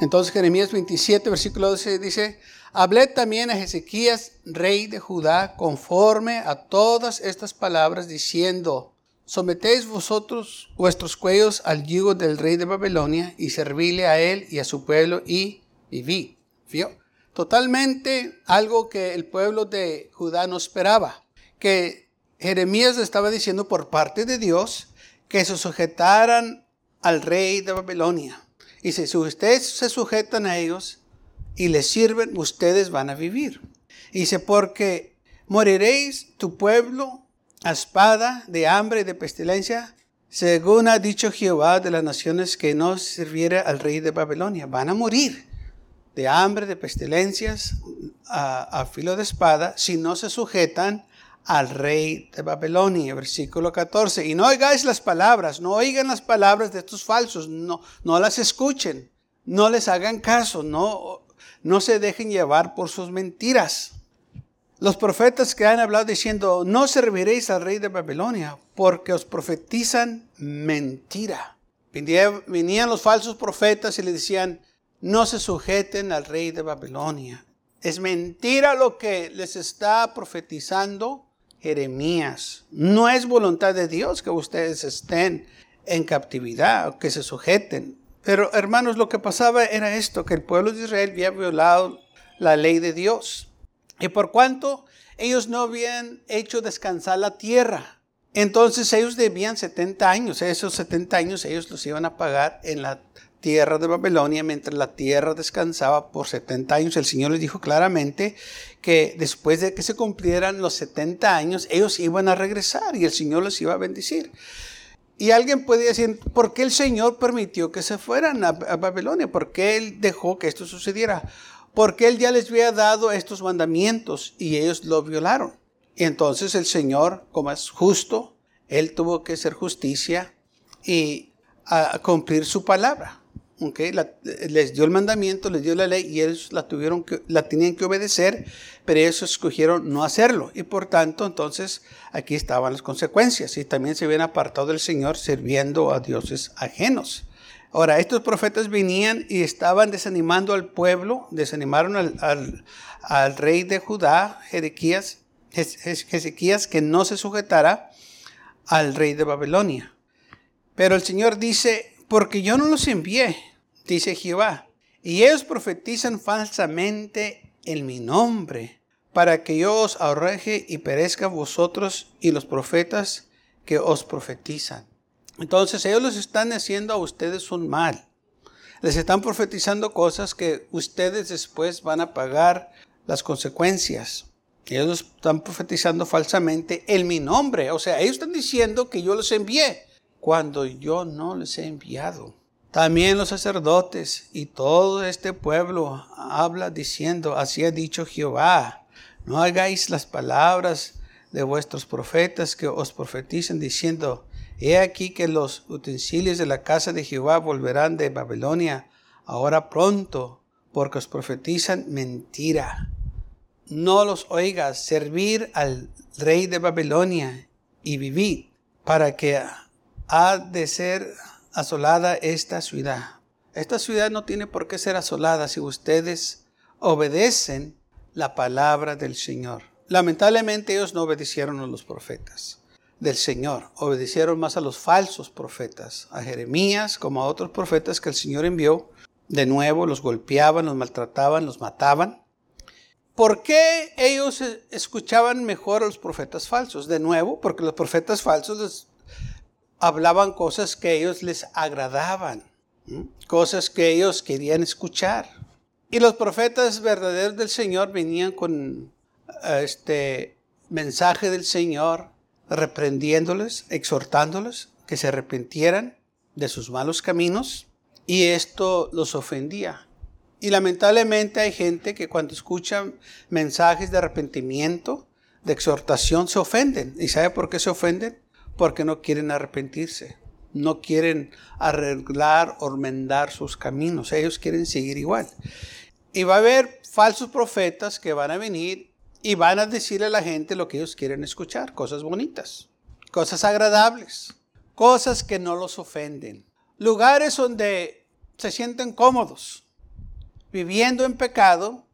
Entonces Jeremías 27, versículo 12 dice, hablé también a Ezequías, rey de Judá, conforme a todas estas palabras, diciendo, sometéis vosotros vuestros cuellos al yugo del rey de Babilonia y servíle a él y a su pueblo y viví. ¿Vio? Totalmente algo que el pueblo de Judá no esperaba, que Jeremías estaba diciendo por parte de Dios que se sujetaran al rey de Babilonia. Y si ustedes se sujetan a ellos y les sirven, ustedes van a vivir. dice, porque moriréis tu pueblo a espada, de hambre y de pestilencia, según ha dicho Jehová de las naciones que no sirviera al rey de Babilonia. Van a morir de hambre, de pestilencias, a, a filo de espada, si no se sujetan al rey de Babilonia, versículo 14. Y no oigáis las palabras, no oigan las palabras de estos falsos, no, no las escuchen, no les hagan caso, no, no se dejen llevar por sus mentiras. Los profetas que han hablado diciendo, no serviréis al rey de Babilonia, porque os profetizan mentira. Venían los falsos profetas y le decían, no se sujeten al rey de Babilonia. Es mentira lo que les está profetizando Jeremías. No es voluntad de Dios que ustedes estén en captividad o que se sujeten. Pero hermanos, lo que pasaba era esto, que el pueblo de Israel había violado la ley de Dios. Y por cuanto ellos no habían hecho descansar la tierra, entonces ellos debían 70 años. Esos 70 años ellos los iban a pagar en la tierra de Babilonia, mientras la tierra descansaba por 70 años. El Señor les dijo claramente que después de que se cumplieran los 70 años, ellos iban a regresar y el Señor les iba a bendecir. Y alguien puede decir, ¿por qué el Señor permitió que se fueran a, Babilonia? ¿Por qué Él dejó que esto sucediera? Porque Él ya les había dado estos mandamientos y ellos lo violaron. Y entonces el Señor, como es justo, Él tuvo que hacer justicia y cumplir su palabra les dio el mandamiento, les dio la ley y ellos la, tuvieron que, la tenían que obedecer, pero ellos escogieron no hacerlo. Y por tanto, entonces, aquí estaban las consecuencias. Y también se habían apartado del Señor sirviendo a dioses ajenos. Ahora, estos profetas venían y estaban desanimando al pueblo, desanimaron al, al, rey de Judá, Ezequías, que no se sujetara al rey de Babilonia. Pero el Señor dice, porque yo no los envié, dice Jehová. Y ellos profetizan falsamente en mi nombre, para que yo os arroje y perezca vosotros y los profetas que os profetizan. Entonces ellos les están haciendo a ustedes un mal. Les están profetizando cosas que ustedes después van a pagar las consecuencias. Ellos están profetizando falsamente en mi nombre. O sea, ellos están diciendo que yo los envié cuando yo no les he enviado. También los sacerdotes y todo este pueblo habla diciendo, así ha dicho Jehová, no hagáis las palabras de vuestros profetas que os profeticen diciendo, he aquí que los utensilios de la casa de Jehová volverán de Babilonia ahora pronto, porque os profetizan mentira. No los oigas, servir al rey de Babilonia y vivid, para que ha de ser asolada esta ciudad. Esta ciudad no tiene por qué ser asolada si ustedes obedecen la palabra del Señor. Lamentablemente ellos no obedecieron a los profetas del Señor, obedecieron más a los falsos profetas, a Jeremías como a otros profetas que el Señor envió. De nuevo los golpeaban, los maltrataban, los mataban. ¿Por qué ellos escuchaban mejor a los profetas falsos? De nuevo, porque los profetas falsos hablaban cosas que ellos les agradaban, cosas que ellos querían escuchar. Y los profetas verdaderos del Señor venían con este mensaje del Señor, reprendiéndoles, exhortándoles que se arrepintieran de sus malos caminos, y esto los ofendía. Y lamentablemente hay gente que cuando escucha mensajes de arrepentimiento, de exhortación se ofenden. ¿Y sabe por qué se ofenden? Porque no quieren arrepentirse. No quieren arreglar o sus caminos. Ellos quieren seguir igual. Y va a haber falsos profetas que van a venir y van a decirle a la gente lo que ellos quieren escuchar. Cosas bonitas, cosas agradables, cosas que no los ofenden. Lugares donde se sienten cómodos, viviendo en pecado,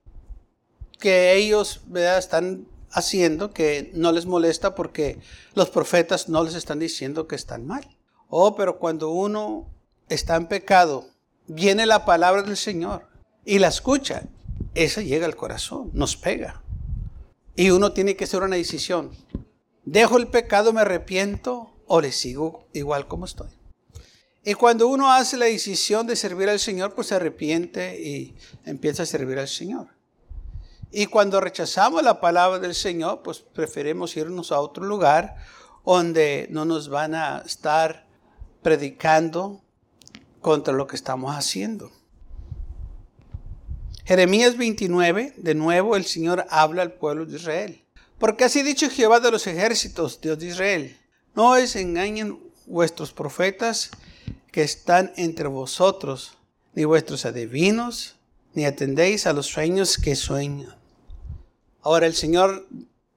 que ellos están haciendo que no les molesta porque los profetas no les están diciendo que están mal. Oh, pero cuando uno está en pecado, viene la palabra del Señor y la escucha, esa llega al corazón, nos pega. Y uno tiene que hacer una decisión. ¿Dejo el pecado, me arrepiento o le sigo igual como estoy? Y cuando uno hace la decisión de servir al Señor, pues se arrepiente y empieza a servir al Señor. Y cuando rechazamos la palabra del Señor, pues preferimos irnos a otro lugar donde no nos van a estar predicando contra lo que estamos haciendo. Jeremías 29, de nuevo el Señor habla al pueblo de Israel. Porque así dicho Jehová de los ejércitos, Dios de Israel, no os engañen vuestros profetas que están entre vosotros, ni vuestros adivinos, ni atendéis a los sueños que sueñan. Ahora el Señor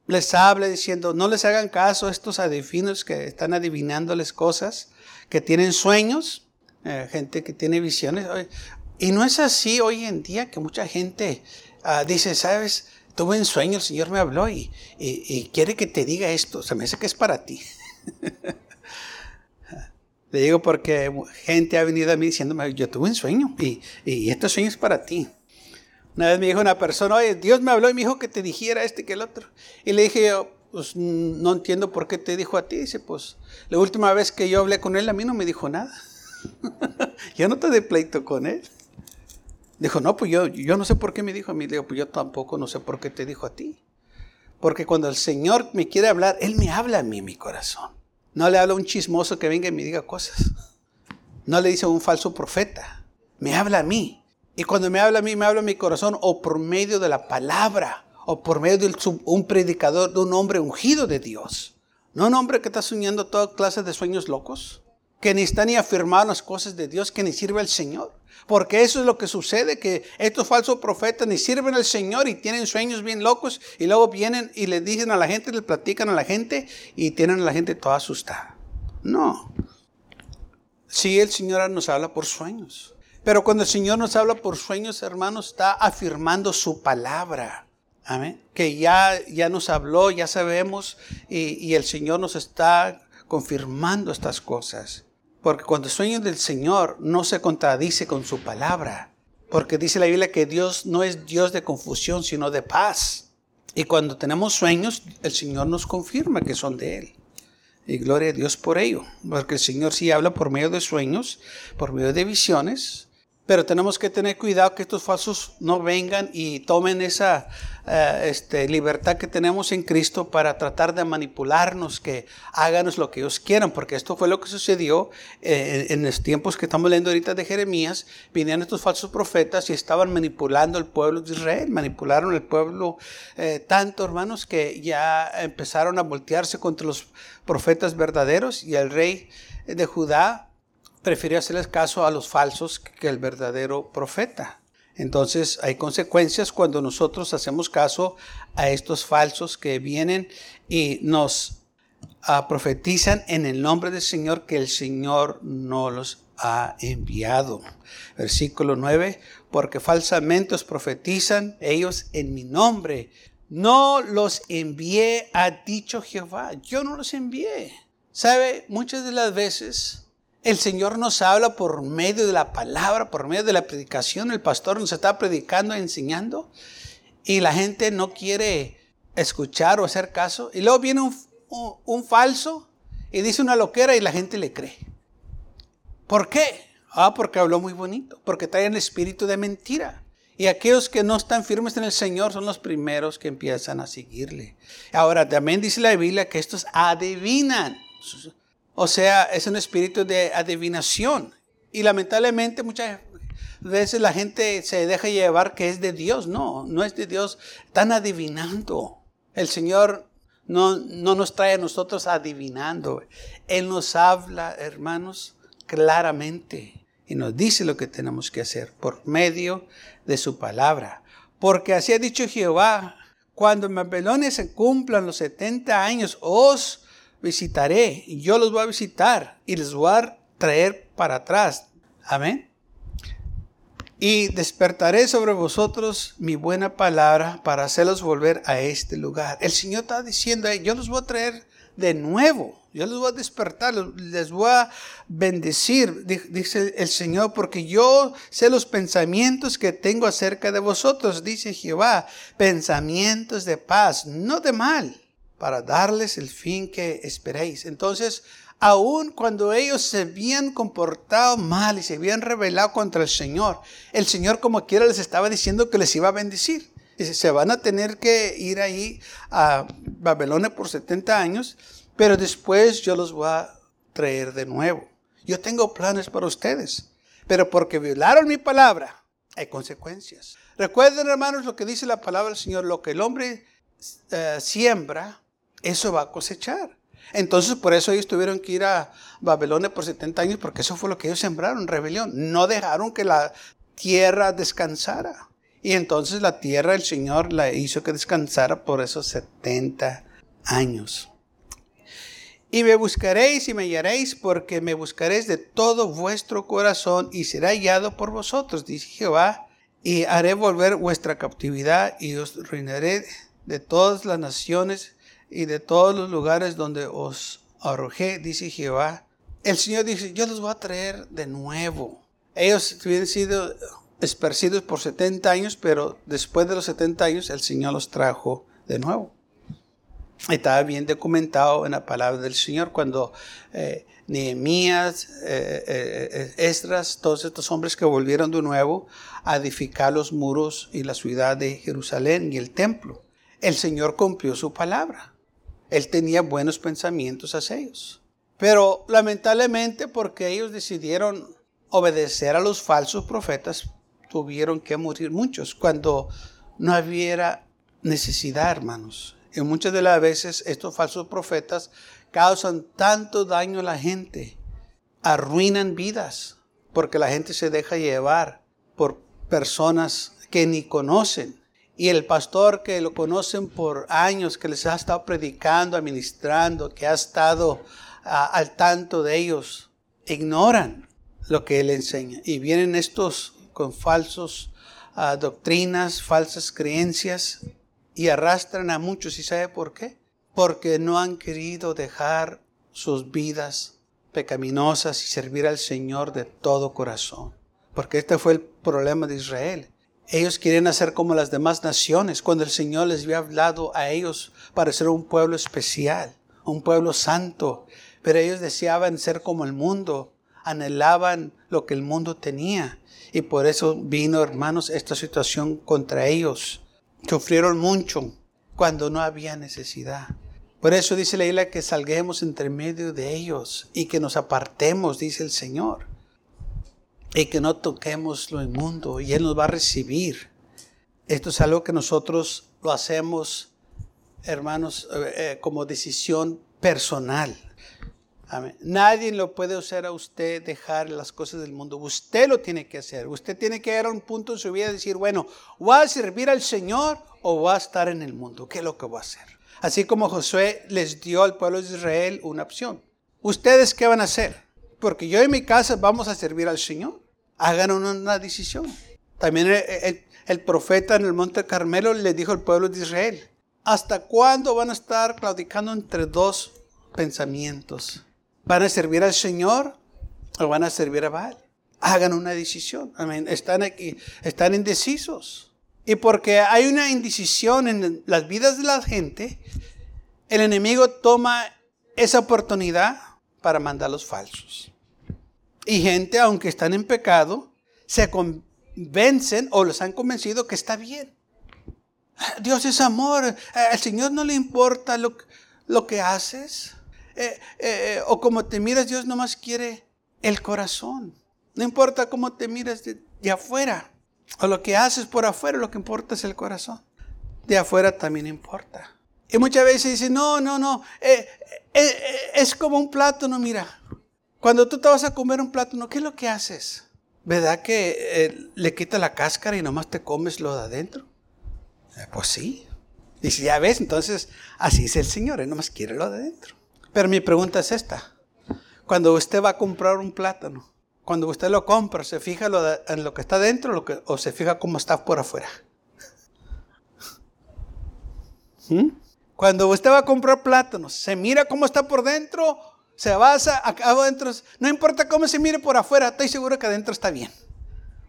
les habla diciendo, no les hagan caso a estos adivinos que están adivinándoles cosas, que tienen sueños, eh, gente que tiene visiones. Y no es así hoy en día que mucha gente ah, dice, sabes, tuve un sueño, el Señor me habló y, quiere que te diga esto, se me hace que es para ti. Le digo porque gente ha venido a mí diciéndome, yo tuve un sueño y, y este sueño es para ti. Una vez me dijo una persona, oye, Dios me habló y me dijo que te dijera este que el otro. Y le dije pues no entiendo por qué te dijo a ti. Dice, pues la última vez que yo hablé con él, a mí no me dijo nada. yo no te de pleito con él. Dijo, no, pues yo, yo no sé por qué me dijo a mí. Digo, pues yo tampoco no sé por qué te dijo a ti. Porque cuando el Señor me quiere hablar, Él me habla a mí, mi corazón. No le habla un chismoso que venga y me diga cosas. No le dice un falso profeta. Me habla a mí. Y cuando me habla a mí, me habla a mi corazón o por medio de la palabra o por medio de un predicador, de un hombre ungido de Dios. No un hombre que está soñando toda clase de sueños locos, que ni está ni afirmando las cosas de Dios, que ni sirve al Señor. Porque eso es lo que sucede, que estos falsos profetas ni sirven al Señor y tienen sueños bien locos y luego vienen y le dicen a la gente, le platican a la gente y tienen a la gente toda asustada. No. Sí, el Señor nos habla por sueños. Pero cuando el Señor nos habla por sueños, hermanos, está afirmando su palabra. Amén. Que ya, ya nos habló, ya sabemos, y el Señor nos está confirmando estas cosas. Porque cuando sueño del Señor no se contradice con su palabra. Porque dice la Biblia que Dios no es Dios de confusión, sino de paz. Y cuando tenemos sueños, el Señor nos confirma que son de Él. Y gloria a Dios por ello. Porque el Señor sí habla por medio de sueños, por medio de visiones, pero tenemos que tener cuidado que estos falsos no vengan y tomen esa eh, este, libertad que tenemos en Cristo para tratar de manipularnos, que háganos lo que ellos quieran, porque esto fue lo que sucedió eh, en los tiempos que estamos leyendo ahorita de Jeremías. Vinieron estos falsos profetas y estaban manipulando al pueblo de Israel, manipularon al pueblo eh, tanto, hermanos, que ya empezaron a voltearse contra los profetas verdaderos y el rey de Judá prefirió hacerles caso a los falsos que el verdadero profeta. Entonces hay consecuencias cuando nosotros hacemos caso a estos falsos que vienen y nos ah, profetizan en el nombre del Señor que el Señor no los ha enviado. Versículo 9, porque falsamente os profetizan ellos en mi nombre. No los envié, ha dicho Jehová. Yo no los envié. ¿Sabe? Muchas de las veces el Señor nos habla por medio de la palabra, por medio de la predicación. El pastor nos está predicando, enseñando, y la gente no quiere escuchar o hacer caso. Y luego viene un, falso y dice una loquera y la gente le cree. ¿Por qué? Ah, porque habló muy bonito, porque trae el espíritu de mentira. Y aquellos que no están firmes en el Señor son los primeros que empiezan a seguirle. Ahora, también dice la Biblia que estos adivinan. O sea, es un espíritu de adivinación. Y lamentablemente muchas veces la gente se deja llevar que es de Dios. No, no es de Dios. Están adivinando. El Señor no, no nos trae a nosotros adivinando. Él nos habla, hermanos, claramente y nos dice lo que tenemos que hacer por medio de su palabra. Porque así ha dicho Jehová, cuando en Babilonia se cumplan los 70 años, os visitaré y yo los voy a visitar y les voy a traer para atrás. Amén. Y despertaré sobre vosotros mi buena palabra para hacerlos volver a este lugar. El Señor está diciendo, yo los voy a traer de nuevo. Yo los voy a despertar, les voy a bendecir, dice el Señor, porque yo sé los pensamientos que tengo acerca de vosotros, dice Jehová, pensamientos de paz, no de mal, para darles el fin que esperéis. Entonces, aun cuando ellos se habían comportado mal y se habían rebelado contra el Señor, el Señor como quiera les estaba diciendo que les iba a bendecir. Dice, se van a tener que ir ahí a Babilonia por 70 años, pero después yo los voy a traer de nuevo. Yo tengo planes para ustedes, pero porque violaron mi palabra, hay consecuencias. Recuerden, hermanos, lo que dice la palabra del Señor, lo que el hombre eh, siembra, eso va a cosechar. Entonces por eso ellos tuvieron que ir a Babilonia por 70 años, porque eso fue lo que ellos sembraron, rebelión. No dejaron que la tierra descansara. Y entonces la tierra el Señor la hizo que descansara por esos 70 años. Y me buscaréis y me hallaréis porque me buscaréis de todo vuestro corazón y será hallado por vosotros, dice Jehová. Y haré volver vuestra captividad y os reinaré de todas las naciones y de todos los lugares donde os arrojé, dice Jehová. El Señor dice, yo los voy a traer de nuevo. Ellos habían sido esparcidos por 70 años, pero después de los 70 años el Señor los trajo de nuevo. Estaba bien documentado en la palabra del Señor cuando eh, Nehemías, eh, eh, Esdras, todos estos hombres que volvieron de nuevo a edificar los muros y la ciudad de Jerusalén y el templo. El Señor cumplió su palabra. Él tenía buenos pensamientos hacia ellos. Pero lamentablemente porque ellos decidieron obedecer a los falsos profetas, tuvieron que morir muchos cuando no había necesidad, hermanos. Y muchas de las veces estos falsos profetas causan tanto daño a la gente, arruinan vidas, porque la gente se deja llevar por personas que ni conocen y el pastor que lo conocen por años, que les ha estado predicando, administrando, que ha estado al tanto de ellos, ignoran lo que él enseña. Y vienen estos con falsos ah, doctrinas, falsas creencias, y arrastran a muchos. ¿Y sabe por qué? Porque no han querido dejar sus vidas pecaminosas y servir al Señor de todo corazón. Porque este fue el problema de Israel. Ellos quieren hacer como las demás naciones, cuando el Señor les había hablado a ellos para ser un pueblo especial, un pueblo santo. Pero ellos deseaban ser como el mundo, anhelaban lo que el mundo tenía. Y por eso vino, hermanos, esta situación contra ellos. Sufrieron mucho cuando no había necesidad. Por eso dice la isla que salguemos entre medio de ellos y que nos apartemos, dice el Señor y que no toquemos lo inmundo y Él nos va a recibir. Esto es algo que nosotros lo hacemos, hermanos, eh, eh, como decisión personal. Nadie lo puede hacer a usted dejar las cosas del mundo. Usted lo tiene que hacer. Usted tiene que llegar a un punto en su vida y decir, bueno, ¿voy a servir al Señor o voy a estar en el mundo? ¿Qué es lo que voy a hacer? Así como Josué les dio al pueblo de Israel una opción. ¿Ustedes qué van a hacer? Porque yo en mi casa vamos a servir al Señor. Hagan una, decisión. También el, profeta en el Monte Carmelo le dijo al pueblo de Israel, ¿hasta cuándo van a estar claudicando entre dos pensamientos? ¿Van a servir al Señor o van a servir a Baal? Hagan una decisión. Están aquí, están indecisos. Y porque hay una indecisión en las vidas de la gente, el enemigo toma esa oportunidad para mandar los falsos. Y gente, aunque están en pecado, se convencen o los han convencido que está bien. Dios es amor. Al Señor no le importa lo, lo que haces. Eh, eh, o como te miras, Dios nomás quiere el corazón. No importa cómo te miras de, de afuera. O lo que haces por afuera, lo que importa es el corazón. De afuera también importa. Y muchas veces dicen, no, no, no, eh, eh, eh, es como un plátano, mira. Cuando tú te vas a comer un plátano, ¿qué es lo que haces? ¿Verdad que le quitas la cáscara y nomás te comes lo de adentro? pues sí. Y si ya ves, entonces así es el Señor, Él nomás quiere lo de adentro. Pero mi pregunta es esta. Cuando usted va a comprar un plátano, cuando usted lo compra, ¿se fija en lo que está dentro o se fija cómo está por afuera? ¿Mm? Cuando usted va a comprar plátanos, se mira cómo está por dentro, se basa acá adentro. No importa cómo se mire por afuera, estoy seguro que adentro está bien.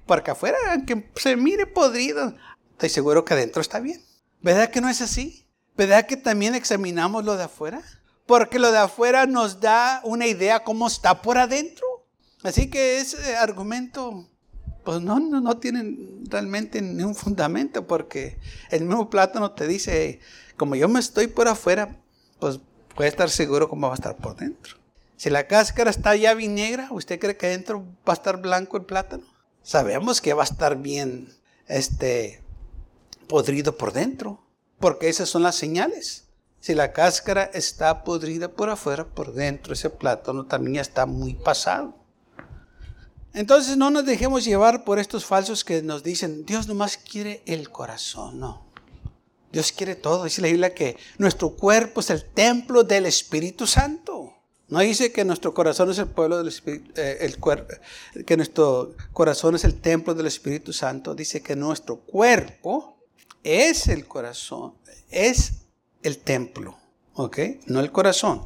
Porque afuera, aunque se mire podrido, estoy seguro que adentro está bien. ¿Verdad que no es así? ¿Verdad que también examinamos lo de afuera? Porque lo de afuera nos da una idea cómo está por adentro. Así que ese argumento, pues no, no, no tiene realmente ni un fundamento, porque el mismo plátano te dice, como yo me estoy por afuera, pues puede estar seguro cómo va a estar por dentro. Si la cáscara está ya bien negra, ¿usted cree que dentro va a estar blanco el plátano? Sabemos que va a estar bien este, podrido por dentro, porque esas son las señales. Si la cáscara está podrida por afuera, por dentro ese plátano también está muy pasado. Entonces no nos dejemos llevar por estos falsos que nos dicen, Dios nomás quiere el corazón, no. Dios quiere todo. Dice la Biblia que nuestro cuerpo es el templo del Espíritu Santo. No dice que nuestro corazón es el pueblo del Espíritu, eh, el que nuestro corazón es el templo del Espíritu Santo. Dice que nuestro cuerpo es el corazón, es el templo, ¿ok? No el corazón.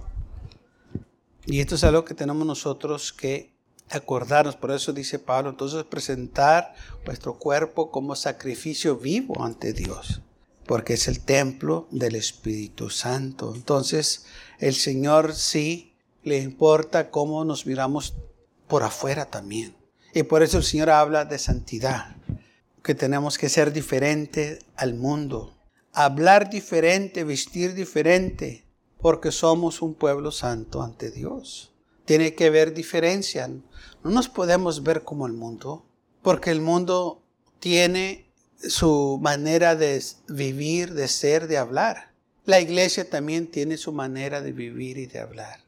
Y esto es algo que tenemos nosotros que acordarnos. Por eso dice Pablo, entonces presentar nuestro cuerpo como sacrificio vivo ante Dios porque es el templo del Espíritu Santo. Entonces, el Señor sí le importa cómo nos miramos por afuera también. Y por eso el Señor habla de santidad, que tenemos que ser diferente al mundo, hablar diferente, vestir diferente, porque somos un pueblo santo ante Dios. Tiene que haber diferencia. No nos podemos ver como el mundo, porque el mundo tiene su manera de vivir, de ser, de hablar. La iglesia también tiene su manera de vivir y de hablar.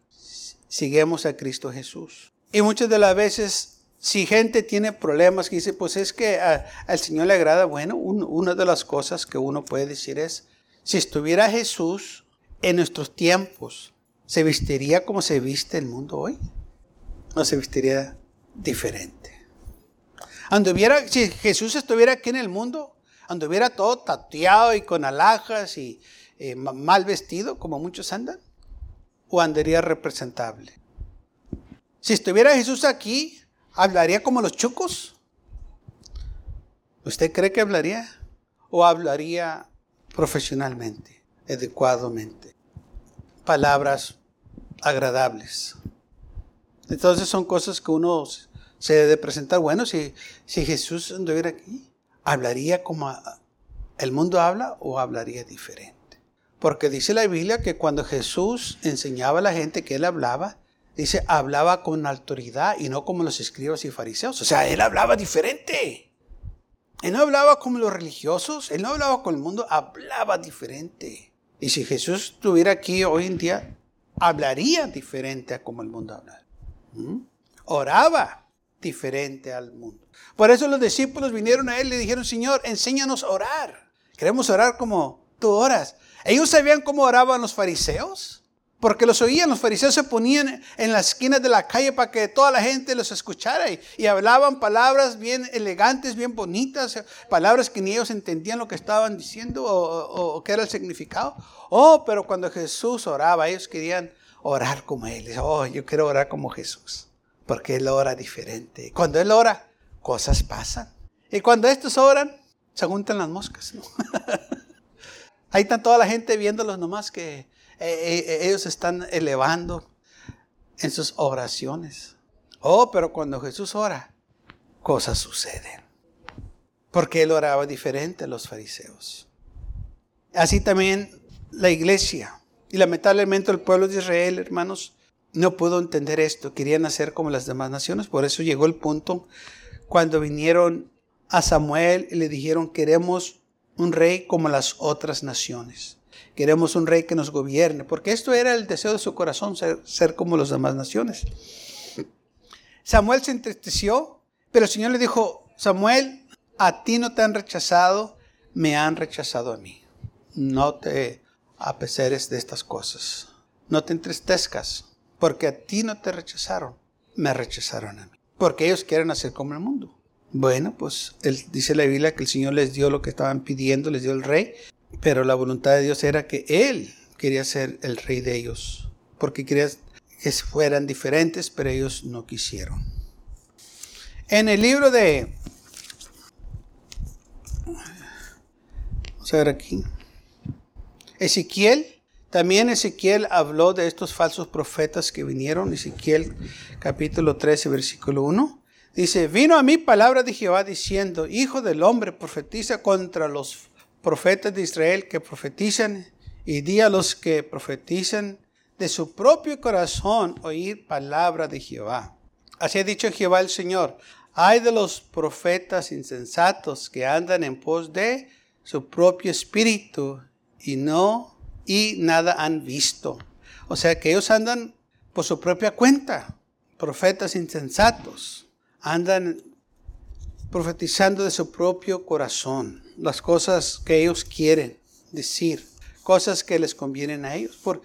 Siguemos a Cristo Jesús. Y muchas de las veces, si gente tiene problemas que dice, pues es que al Señor le agrada, bueno, una de las cosas que uno puede decir es, si estuviera Jesús en nuestros tiempos, ¿se vestiría como se viste el mundo hoy? ¿O se vestiría diferente? Anduviera, si Jesús estuviera aquí en el mundo, anduviera todo tateado y con alhajas y eh, mal vestido, como muchos andan, o andaría representable. Si estuviera Jesús aquí, ¿hablaría como los chucos? ¿Usted cree que hablaría? ¿O hablaría profesionalmente, adecuadamente? Palabras agradables. Entonces son cosas que uno se debe presentar. Bueno, si, si Jesús anduviera aquí, ¿hablaría como el mundo habla o hablaría diferente? Porque dice la Biblia que cuando Jesús enseñaba a la gente que él hablaba, dice, hablaba con autoridad y no como los escribas y fariseos. O sea, él hablaba diferente. Él no hablaba como los religiosos, él no hablaba con el mundo, hablaba diferente. Y si Jesús estuviera aquí hoy en día, hablaría diferente a como el mundo habla. ¿Mm? Oraba diferente al mundo. Por eso los discípulos vinieron a él y le dijeron, Señor, enséñanos a orar. Queremos orar como tú oras. Ellos sabían cómo oraban los fariseos, porque los oían. Los fariseos se ponían en las esquinas de la calle para que toda la gente los escuchara y, hablaban palabras bien elegantes, bien bonitas, palabras que ni ellos entendían lo que estaban diciendo o, o qué era el significado. Oh, pero cuando Jesús oraba, ellos querían orar como Él. Oh, yo quiero orar como Jesús porque Él ora diferente. Cuando Él ora, cosas pasan. Y cuando estos oran, se juntan las moscas. Ahí está toda la gente viéndolos nomás que ellos están elevando en sus oraciones. Oh, pero cuando Jesús ora, cosas suceden. Porque Él oraba diferente a los fariseos. Así también la iglesia. Y lamentablemente el pueblo de Israel, hermanos, no pudo entender esto, querían hacer como las demás naciones, por eso llegó el punto cuando vinieron a Samuel y le dijeron, queremos un rey como las otras naciones. Queremos un rey que nos gobierne, porque esto era el deseo de su corazón, ser, como las demás naciones. Samuel se entristeció, pero el Señor le dijo, Samuel, a ti no te han rechazado, me han rechazado a mí. No te apeseres de estas cosas. No te entristezcas, porque a ti no te rechazaron, me rechazaron a mí. Porque ellos quieren hacer como el mundo. Bueno, pues él, dice la Biblia que el Señor les dio lo que estaban pidiendo, les dio el rey, pero la voluntad de Dios era que Él quería ser el rey de ellos, porque quería que fueran diferentes, pero ellos no quisieron. En el libro de... Vamos a ver aquí. Ezequiel, también Ezequiel habló de estos falsos profetas que vinieron. Ezequiel capítulo 13, versículo 1. Dice, vino a mí palabra de Jehová diciendo, Hijo del hombre, profetiza contra los profetas de Israel que profetizan y di a los que profetizan de su propio corazón oír palabra de Jehová. Así ha dicho Jehová el Señor, hay de los profetas insensatos que andan en pos de su propio espíritu y no y nada han visto. O sea que ellos andan por su propia cuenta, profetas insensatos andan profetizando de su propio corazón las cosas que ellos quieren decir, cosas que les convienen a ellos. Por,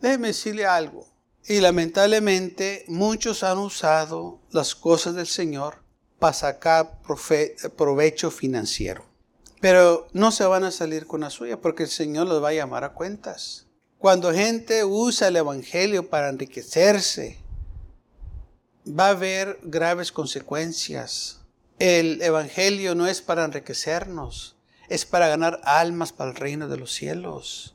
déjeme decirle algo. Y lamentablemente muchos han usado las cosas del Señor para sacar provecho financiero. Pero no se van a salir con la suya porque el Señor los va a llamar a cuentas. Cuando gente usa el Evangelio para enriquecerse, va a haber graves consecuencias. El Evangelio no es para enriquecernos, es para ganar almas para el reino de los cielos.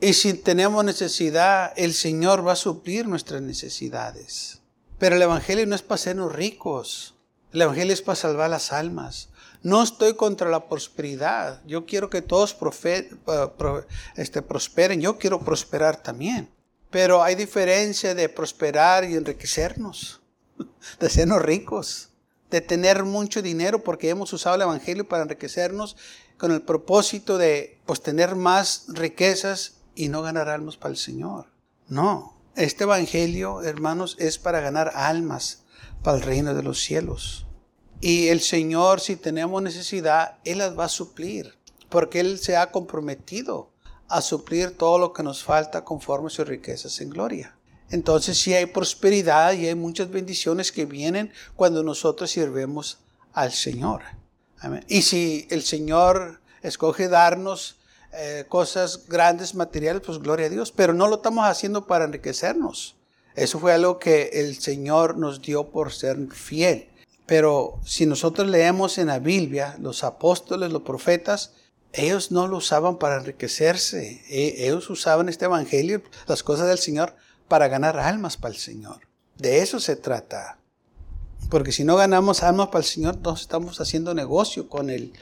Y si tenemos necesidad, el Señor va a suplir nuestras necesidades. Pero el Evangelio no es para hacernos ricos, el Evangelio es para salvar las almas. No estoy contra la prosperidad. Yo quiero que todos este, prosperen. Yo quiero prosperar también. Pero hay diferencia de prosperar y enriquecernos, de sernos ricos, de tener mucho dinero porque hemos usado el Evangelio para enriquecernos con el propósito de pues, tener más riquezas y no ganar almas para el Señor. No, este Evangelio, hermanos, es para ganar almas para el reino de los cielos. Y el Señor, si tenemos necesidad, Él las va a suplir, porque Él se ha comprometido a suplir todo lo que nos falta conforme a sus riquezas en gloria. Entonces sí hay prosperidad y hay muchas bendiciones que vienen cuando nosotros sirvemos al Señor. Y si el Señor escoge darnos eh, cosas grandes, materiales, pues gloria a Dios. Pero no lo estamos haciendo para enriquecernos. Eso fue algo que el Señor nos dio por ser fiel. Pero si nosotros leemos en la Biblia, los apóstoles, los profetas, ellos no lo usaban para enriquecerse. E, ellos usaban este evangelio, las cosas del Señor, para ganar almas para el Señor. De eso se trata. Porque si no ganamos almas para el Señor, no estamos haciendo negocio con el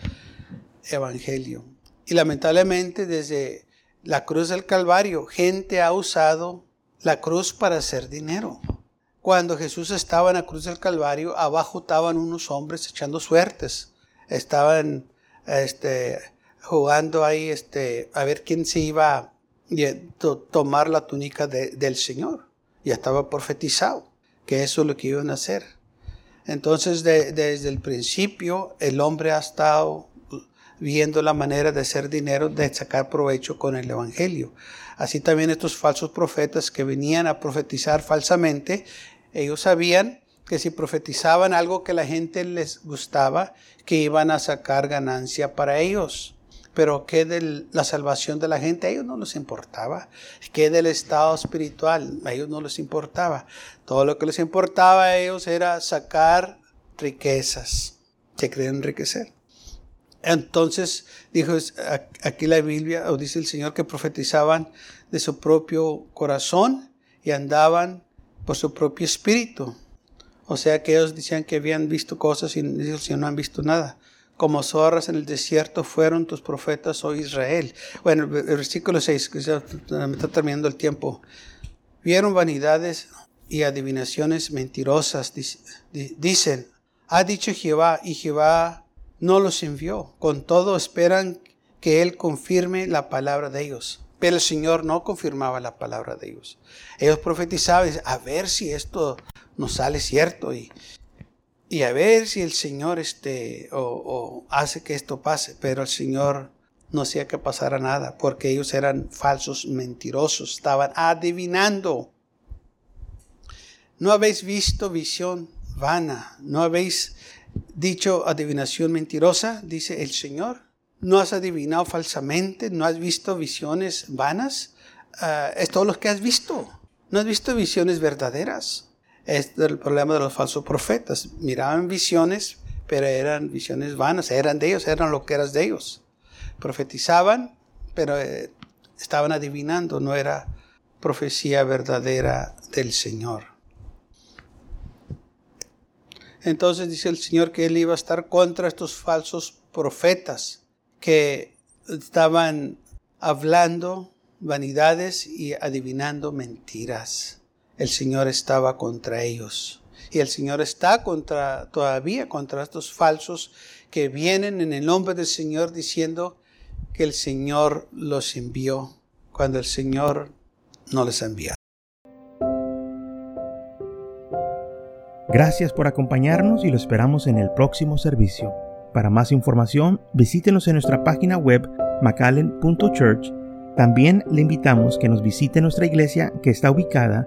evangelio. Y lamentablemente desde la cruz del Calvario, gente ha usado la cruz para hacer dinero. Cuando Jesús estaba en la cruz del Calvario, abajo estaban unos hombres echando suertes. Estaban este, jugando ahí este, a ver quién se iba a tomar la túnica del Señor. Ya estaba profetizado que eso es lo que iban a hacer. Entonces, desde el principio, el hombre ha estado viendo la manera de hacer dinero, de sacar provecho con el Evangelio. Así también estos falsos profetas que venían a profetizar falsamente, ellos sabían que si profetizaban algo que la gente les gustaba, que iban a sacar ganancia para ellos pero ¿qué de la salvación de la gente? A ellos no les importaba. ¿Qué del estado espiritual? A ellos no les importaba. Todo lo que les importaba a ellos era sacar riquezas. Se creen enriquecer. Entonces, dijo aquí la Biblia, o dice el Señor, que profetizaban de su propio corazón y andaban por su propio espíritu. O sea que ellos decían que habían visto cosas y no han visto nada como zorras en el desierto fueron tus profetas, oh Israel. Bueno, el versículo 6, que me está terminando el tiempo. Vieron vanidades y adivinaciones mentirosas. Dicen, ha dicho Jehová y Jehová no los envió. Con todo esperan que Él confirme la palabra de ellos. Pero el Señor no confirmaba la palabra de ellos. Ellos profetizaban, a ver si esto nos sale cierto y, y a ver si el Señor este, o, hace que esto pase. Pero el Señor no hacía que pasara nada porque ellos eran falsos, mentirosos, estaban adivinando. ¿No habéis visto visión vana? ¿No habéis dicho adivinación mentirosa? Dice el Señor. ¿No has adivinado falsamente? ¿No has visto visiones vanas? Ah, es todo lo que has visto. ¿No has visto visiones verdaderas? Es el problema de los falsos profetas. Miraban visiones, pero eran visiones vanas. Eran de ellos, eran lo que eras de ellos. Profetizaban, pero eh, estaban adivinando. No era profecía verdadera del Señor. Entonces dice el Señor que Él iba a estar contra estos falsos profetas que estaban hablando vanidades y adivinando mentiras. El Señor estaba contra ellos. Y el Señor está contra, todavía contra estos falsos que vienen en el nombre del Señor diciendo que el Señor los envió cuando el Señor no les envió. Gracias por acompañarnos y lo esperamos en el próximo servicio. Para más información, visítenos en nuestra página web macallen.church. También le invitamos que nos visite nuestra iglesia que está ubicada